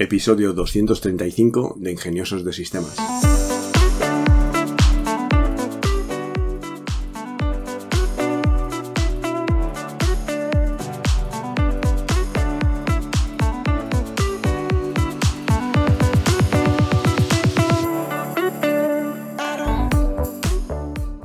Episodio 235 de Ingeniosos de Sistemas.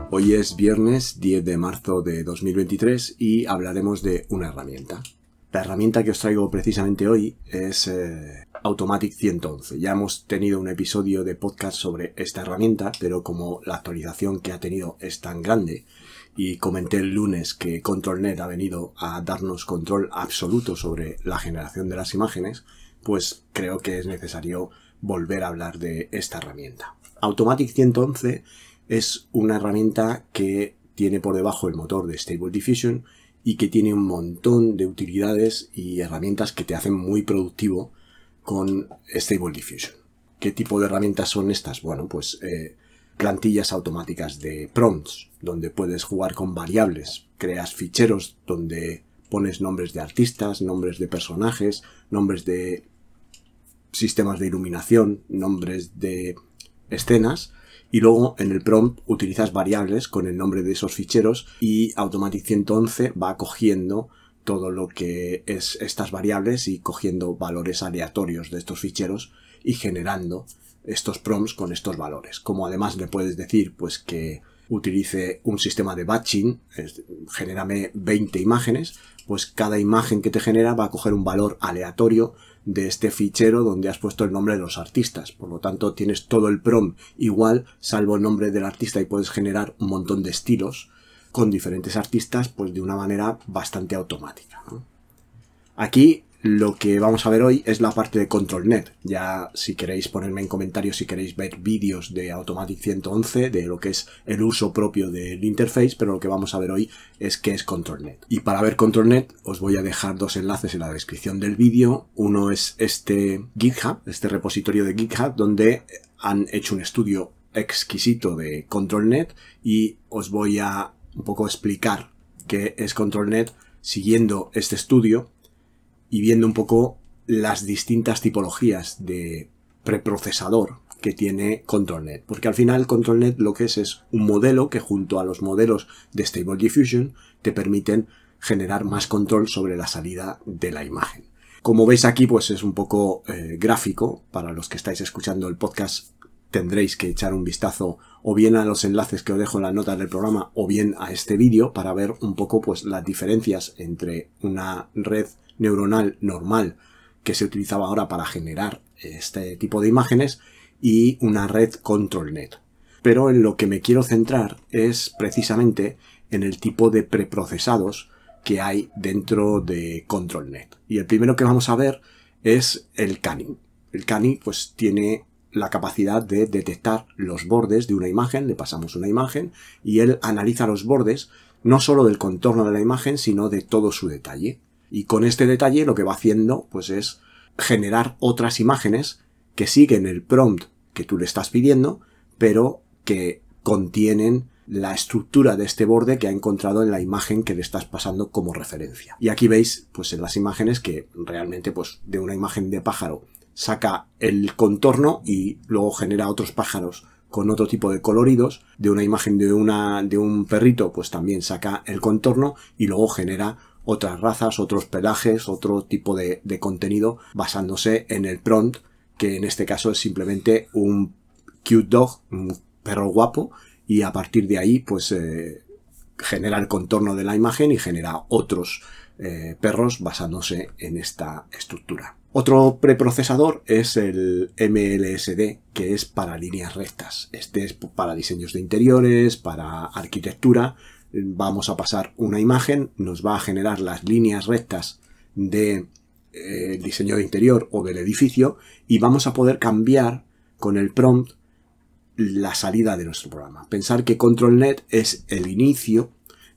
Hoy es viernes 10 de marzo de 2023 y hablaremos de una herramienta. La herramienta que os traigo precisamente hoy es eh, Automatic 111. Ya hemos tenido un episodio de podcast sobre esta herramienta, pero como la actualización que ha tenido es tan grande y comenté el lunes que ControlNet ha venido a darnos control absoluto sobre la generación de las imágenes, pues creo que es necesario volver a hablar de esta herramienta. Automatic 111 es una herramienta que tiene por debajo el motor de Stable Diffusion y que tiene un montón de utilidades y herramientas que te hacen muy productivo con Stable Diffusion. ¿Qué tipo de herramientas son estas? Bueno, pues eh, plantillas automáticas de prompts, donde puedes jugar con variables, creas ficheros donde pones nombres de artistas, nombres de personajes, nombres de sistemas de iluminación, nombres de escenas y luego en el prompt utilizas variables con el nombre de esos ficheros y Automatic 111 va cogiendo todo lo que es estas variables y cogiendo valores aleatorios de estos ficheros y generando estos prompts con estos valores. Como además le puedes decir pues que utilice un sistema de batching, genérame 20 imágenes, pues cada imagen que te genera va a coger un valor aleatorio de este fichero donde has puesto el nombre de los artistas. Por lo tanto, tienes todo el prom igual, salvo el nombre del artista y puedes generar un montón de estilos con diferentes artistas, pues de una manera bastante automática. Aquí lo que vamos a ver hoy es la parte de ControlNet. Ya si queréis ponerme en comentarios, si queréis ver vídeos de Automatic 111, de lo que es el uso propio del interface, pero lo que vamos a ver hoy es qué es ControlNet. Y para ver ControlNet os voy a dejar dos enlaces en la descripción del vídeo. Uno es este GitHub, este repositorio de GitHub, donde han hecho un estudio exquisito de ControlNet y os voy a un poco explicar qué es ControlNet siguiendo este estudio y viendo un poco las distintas tipologías de preprocesador que tiene ControlNet. Porque al final ControlNet lo que es es un modelo que junto a los modelos de Stable Diffusion te permiten generar más control sobre la salida de la imagen. Como veis aquí, pues es un poco eh, gráfico. Para los que estáis escuchando el podcast tendréis que echar un vistazo o bien a los enlaces que os dejo en las notas del programa o bien a este vídeo para ver un poco pues las diferencias entre una red neuronal normal que se utilizaba ahora para generar este tipo de imágenes y una red ControlNet. Pero en lo que me quiero centrar es precisamente en el tipo de preprocesados que hay dentro de ControlNet. Y el primero que vamos a ver es el Canning. El Canning pues tiene la capacidad de detectar los bordes de una imagen, le pasamos una imagen y él analiza los bordes no solo del contorno de la imagen, sino de todo su detalle. Y con este detalle lo que va haciendo pues es generar otras imágenes que siguen el prompt que tú le estás pidiendo, pero que contienen la estructura de este borde que ha encontrado en la imagen que le estás pasando como referencia. Y aquí veis, pues en las imágenes que realmente, pues de una imagen de pájaro saca el contorno y luego genera otros pájaros con otro tipo de coloridos. De una imagen de una, de un perrito, pues también saca el contorno y luego genera otras razas, otros pelajes, otro tipo de, contenido basándose en el prompt, que en este caso es simplemente un cute dog, un perro guapo, y a partir de ahí, pues eh, genera el contorno de la imagen y genera otros eh, perros basándose en esta estructura. Otro preprocesador es el MLSD, que es para líneas rectas. Este es para diseños de interiores, para arquitectura, vamos a pasar una imagen, nos va a generar las líneas rectas del de, eh, diseño de interior o del edificio y vamos a poder cambiar con el prompt la salida de nuestro programa. Pensar que ControlNet es el inicio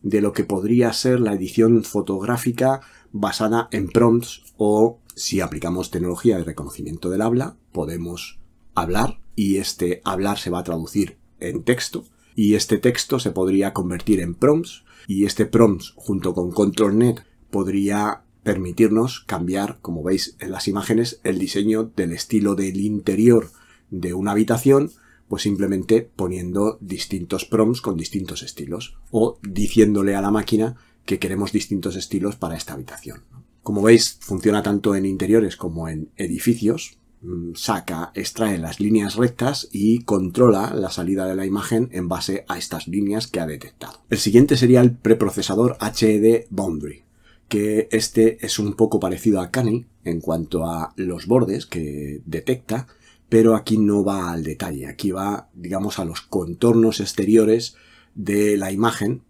de lo que podría ser la edición fotográfica basada en prompts o si aplicamos tecnología de reconocimiento del habla, podemos hablar y este hablar se va a traducir en texto y este texto se podría convertir en prompts y este prompts junto con ControlNet podría permitirnos cambiar, como veis en las imágenes, el diseño del estilo del interior de una habitación, pues simplemente poniendo distintos prompts con distintos estilos o diciéndole a la máquina que queremos distintos estilos para esta habitación. Como veis, funciona tanto en interiores como en edificios. Mm, saca, extrae las líneas rectas y controla la salida de la imagen en base a estas líneas que ha detectado. El siguiente sería el preprocesador HED Boundary que este es un poco parecido a Canny en cuanto a los bordes que detecta, pero aquí no va al detalle, aquí va, digamos, a los contornos exteriores de la imagen,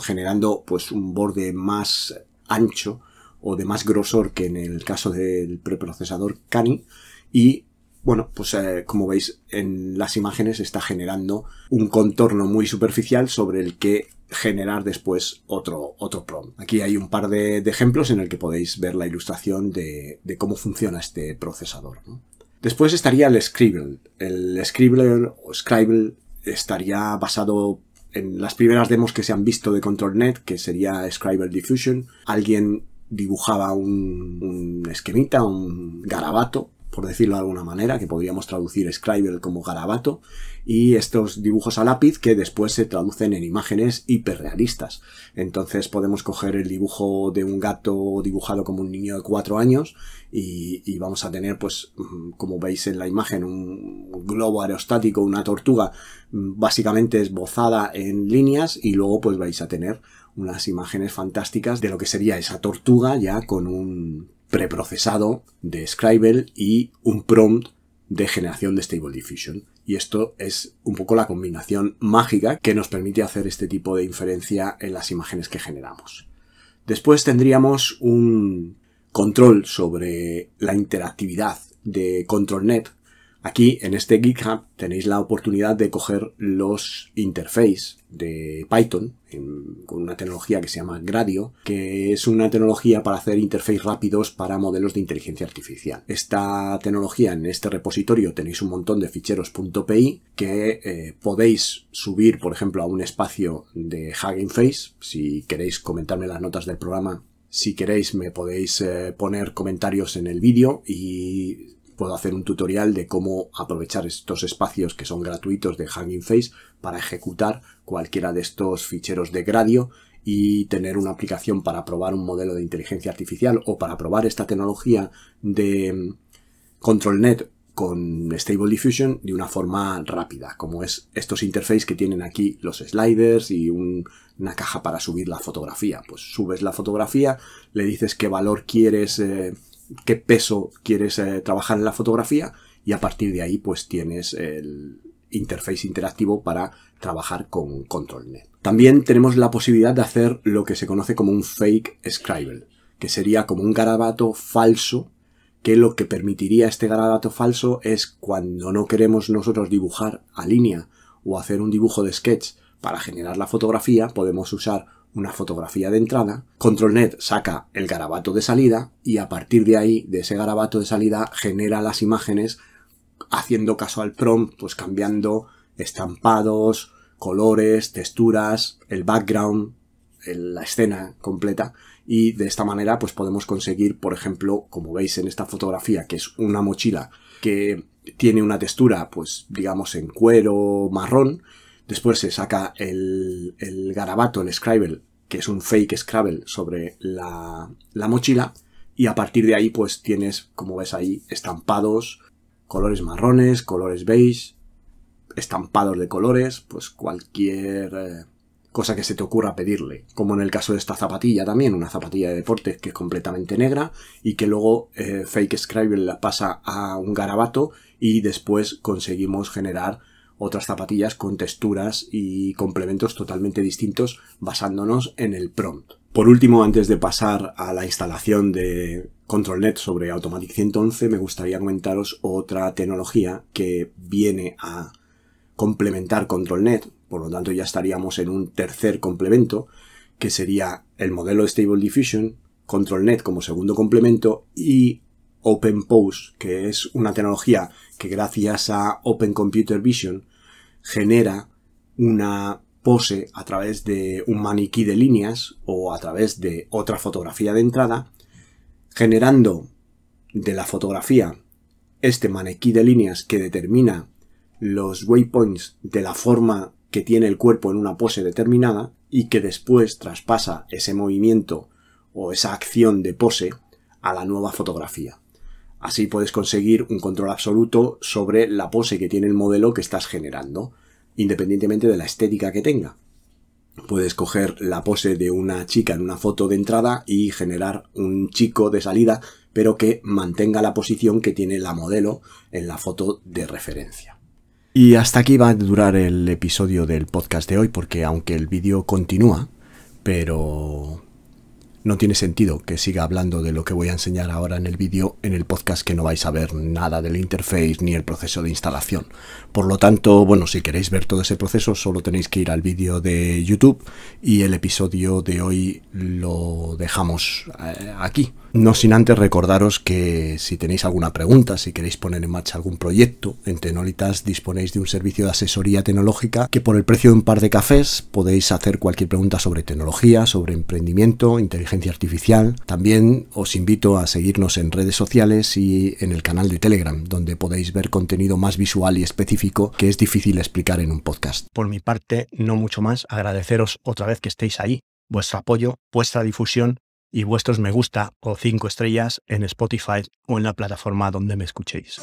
generando pues un borde más ancho o de más grosor que en el caso del preprocesador Cani y bueno, pues eh, como veis en las imágenes está generando un contorno muy superficial sobre el que generar después otro, otro prompt. Aquí hay un par de, ejemplos en el que podéis ver la ilustración de, cómo funciona este procesador. Después estaría el Scribble. El Scribbler o Scribble estaría basado en las primeras demos que se han visto de ControlNet, que sería Scribble Diffusion. Alguien dibujaba un, un esquemita, un garabato, por decirlo de alguna manera, que podríamos traducir Scribble como garabato, y estos dibujos a lápiz que después se traducen en imágenes hiperrealistas. Entonces podemos coger el dibujo de un gato dibujado como un niño de cuatro años y, vamos a tener, pues, mm, como veis en la imagen, un globo aerostático, una tortuga mm, básicamente esbozada en líneas y luego pues vais a tener unas imágenes fantásticas de lo que sería esa tortuga ya con un preprocesado de Scribble y un prompt de generación de Stable Diffusion. Y esto es un poco la combinación mágica que nos permite hacer este tipo de inferencia en las imágenes que generamos. Después tendríamos un control sobre la interactividad de ControlNet Aquí en este GitHub tenéis la oportunidad de coger los interfaces de Python con una tecnología que se llama Gradio, que es una tecnología para hacer interfaces rápidos para modelos de inteligencia artificial. Esta tecnología en este repositorio tenéis un montón de ficheros .py que eh, podéis subir, por ejemplo, a un espacio de Hugging Face. Si queréis comentarme las notas del programa, si queréis me podéis eh, poner comentarios en el vídeo y puedo hacer un tutorial de cómo aprovechar estos espacios que son gratuitos de Hanging Face para ejecutar cualquiera de estos ficheros de Gradio y tener una aplicación para probar un modelo de inteligencia artificial o para probar esta tecnología de mm, ControlNet con Stable Diffusion de una forma rápida, como es estos interfaces que tienen aquí los sliders y una caja para subir la fotografía. Pues subes la fotografía, le dices qué valor quieres eh, qué peso quieres eh, trabajar en la fotografía y a partir de ahí pues tienes el interface interactivo para trabajar con ControlNet. También tenemos la posibilidad de hacer lo que se conoce como un fake scribble, que sería como un garabato falso que lo que permitiría este garabato falso es cuando no queremos nosotros dibujar a línea o hacer un dibujo de sketch para generar la fotografía, podemos usar una fotografía de entrada, ControlNet saca el garabato de salida y a partir de ahí, de ese garabato de salida, genera las imágenes haciendo caso al prompt, pues cambiando estampados, colores, texturas, el background, la escena completa. Y de esta manera pues podemos conseguir, por ejemplo, como veis en esta fotografía, que es una mochila que tiene una textura pues digamos en cuero marrón Después se saca el, garabato, el Scribble, que es un fake Scrabble sobre la, la mochila. Y a partir de ahí, pues tienes, como ves ahí, estampados, colores marrones, colores beige, estampados de colores, pues cualquier eh, cosa que se te ocurra pedirle. Como en el caso de esta zapatilla también, una zapatilla de deporte que es completamente negra y que luego eh, Fake Scribble la pasa a un garabato y después conseguimos generar otras zapatillas con texturas y complementos totalmente distintos basándonos en el prompt. Por último, antes de pasar a la instalación de ControlNet sobre Automatic 111, me gustaría comentaros otra tecnología que viene a complementar ControlNet, por lo tanto ya estaríamos en un tercer complemento, que sería el modelo Stable Diffusion, ControlNet como segundo complemento y OpenPose, que es una tecnología que gracias a Open Computer Vision genera una pose a través de un maniquí de líneas o a través de otra fotografía de entrada generando de la fotografía este maniquí de líneas que determina los waypoints de la forma que tiene el cuerpo en una pose determinada y que después traspasa ese movimiento o esa acción de pose a la nueva fotografía. Así puedes conseguir un control absoluto sobre la pose que tiene el modelo que estás generando, independientemente de la estética que tenga. Puedes coger la pose de una chica en una foto de entrada y generar un chico de salida, pero que mantenga la posición que tiene la modelo en la foto de referencia. Y hasta aquí va a durar el episodio del podcast de hoy, porque aunque el vídeo continúa, pero no tiene sentido que siga hablando de lo que voy a enseñar ahora en el vídeo en el podcast que no vais a ver nada del interface ni el proceso de instalación. Por lo tanto, bueno, si queréis ver todo ese proceso solo tenéis que ir al vídeo de YouTube y el episodio de hoy lo dejamos eh, aquí. No sin antes recordaros que si tenéis alguna pregunta, si queréis poner en marcha algún proyecto, en Tenolitas disponéis de un servicio de asesoría tecnológica que por el precio de un par de cafés podéis hacer cualquier pregunta sobre tecnología, sobre emprendimiento, artificial. También os invito a seguirnos en redes sociales y en el canal de Telegram, donde podéis ver contenido más visual y específico que es difícil explicar en un podcast. Por mi parte, no mucho más, agradeceros otra vez que estéis ahí, vuestro apoyo, vuestra difusión y vuestros me gusta o cinco estrellas en Spotify o en la plataforma donde me escuchéis.